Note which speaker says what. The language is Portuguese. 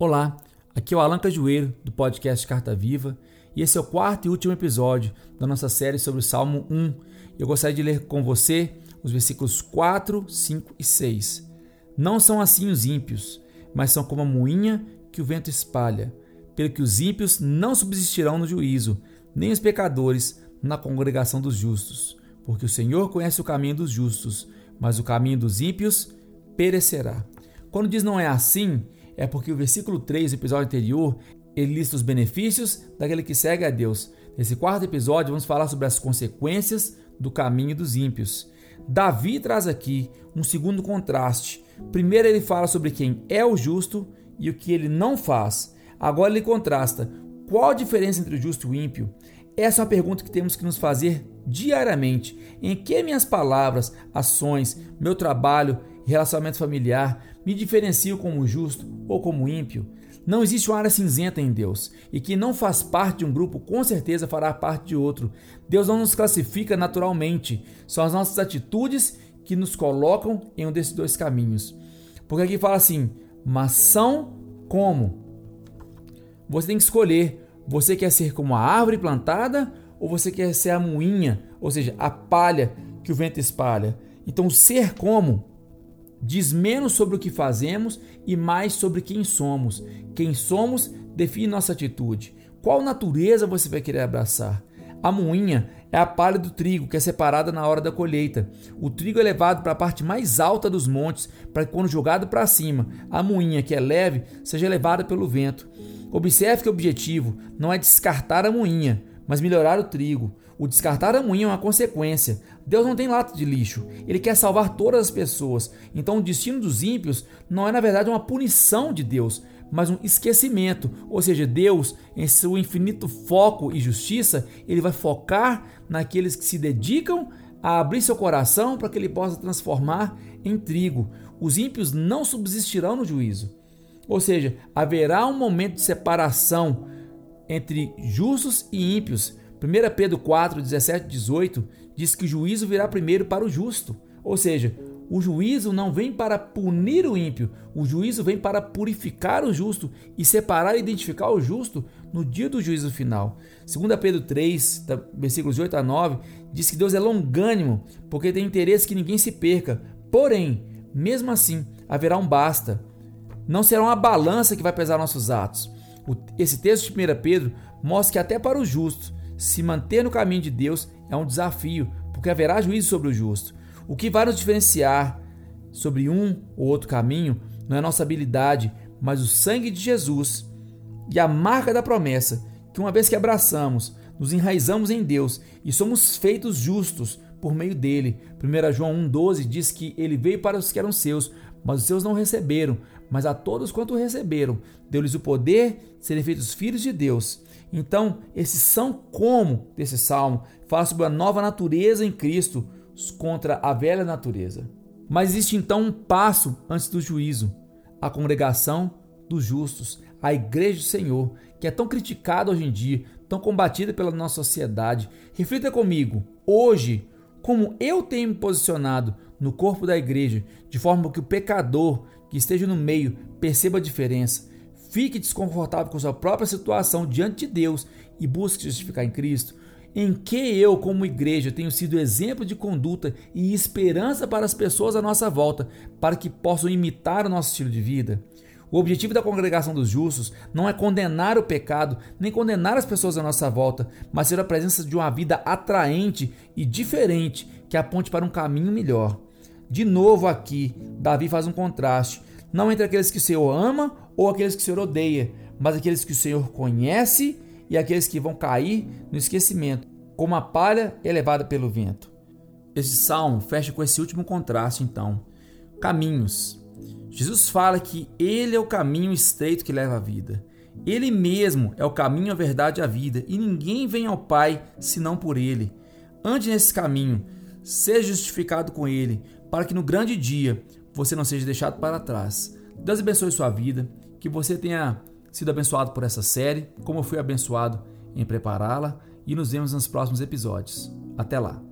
Speaker 1: Olá, aqui é o Alan Cajueiro do podcast Carta Viva e esse é o quarto e último episódio da nossa série sobre o Salmo 1. Eu gostaria de ler com você os versículos 4, 5 e 6. Não são assim os ímpios, mas são como a moinha que o vento espalha, pelo que os ímpios não subsistirão no juízo, nem os pecadores na congregação dos justos, porque o Senhor conhece o caminho dos justos, mas o caminho dos ímpios perecerá. Quando diz não é assim, é porque o versículo 3 do episódio anterior ele lista os benefícios daquele que segue a Deus. Nesse quarto episódio, vamos falar sobre as consequências do caminho dos ímpios. Davi traz aqui um segundo contraste. Primeiro, ele fala sobre quem é o justo e o que ele não faz. Agora, ele contrasta qual a diferença entre o justo e o ímpio. Essa é uma pergunta que temos que nos fazer diariamente. Em que minhas palavras, ações, meu trabalho relacionamento familiar me diferenciam como justo ou como ímpio? Não existe uma área cinzenta em Deus, e quem não faz parte de um grupo com certeza fará parte de outro. Deus não nos classifica naturalmente, são as nossas atitudes que nos colocam em um desses dois caminhos. Porque aqui fala assim: mas são como? Você tem que escolher. Você quer ser como a árvore plantada ou você quer ser a moinha, ou seja, a palha que o vento espalha? Então, ser como Diz menos sobre o que fazemos e mais sobre quem somos. Quem somos define nossa atitude. Qual natureza você vai querer abraçar? A moinha é a palha do trigo que é separada na hora da colheita. O trigo é levado para a parte mais alta dos montes, para que, quando jogado para cima, a moinha, que é leve, seja levada pelo vento. Observe que o objetivo não é descartar a moinha, mas melhorar o trigo. O descartar a moinha é uma consequência. Deus não tem lata de lixo. Ele quer salvar todas as pessoas. Então o destino dos ímpios não é na verdade uma punição de Deus, mas um esquecimento. Ou seja, Deus, em seu infinito foco e justiça, ele vai focar naqueles que se dedicam a abrir seu coração para que ele possa transformar em trigo. Os ímpios não subsistirão no juízo. Ou seja, haverá um momento de separação entre justos e ímpios. 1 Pedro 4, 17 e 18 diz que o juízo virá primeiro para o justo. Ou seja, o juízo não vem para punir o ímpio, o juízo vem para purificar o justo e separar e identificar o justo no dia do juízo final. 2 Pedro 3, versículos 8 a 9, diz que Deus é longânimo, porque tem interesse que ninguém se perca. Porém, mesmo assim, haverá um basta. Não será uma balança que vai pesar nossos atos. Esse texto de 1 Pedro mostra que até para os justos, se manter no caminho de Deus é um desafio, porque haverá juízo sobre o justo. O que vai nos diferenciar sobre um ou outro caminho não é nossa habilidade, mas o sangue de Jesus e a marca da promessa, que uma vez que abraçamos, nos enraizamos em Deus e somos feitos justos por meio dele. 1 João 1,12 diz que ele veio para os que eram seus, mas os seus não receberam. Mas a todos quanto receberam, deu-lhes o poder de serem feitos filhos de Deus. Então, esse são como desse salmo fala sobre a nova natureza em Cristo contra a velha natureza. Mas existe então um passo antes do juízo: a congregação dos justos, a igreja do Senhor, que é tão criticada hoje em dia, tão combatida pela nossa sociedade. Reflita comigo, hoje, como eu tenho me posicionado no corpo da igreja, de forma que o pecador que esteja no meio perceba a diferença, fique desconfortável com sua própria situação diante de Deus e busque justificar em Cristo. Em que eu, como igreja, tenho sido exemplo de conduta e esperança para as pessoas à nossa volta, para que possam imitar o nosso estilo de vida? O objetivo da congregação dos justos não é condenar o pecado, nem condenar as pessoas à nossa volta, mas ser a presença de uma vida atraente e diferente que aponte para um caminho melhor. De novo aqui, Davi faz um contraste, não entre aqueles que o Senhor ama ou aqueles que o Senhor odeia, mas aqueles que o Senhor conhece e aqueles que vão cair no esquecimento, como a palha elevada pelo vento. Esse salmo fecha com esse último contraste, então. Caminhos. Jesus fala que Ele é o caminho estreito que leva à vida. Ele mesmo é o caminho, a verdade e a vida, e ninguém vem ao Pai senão por Ele. Ande nesse caminho, seja justificado com Ele, para que no grande dia você não seja deixado para trás. Deus abençoe sua vida, que você tenha sido abençoado por essa série, como eu fui abençoado em prepará-la, e nos vemos nos próximos episódios. Até lá!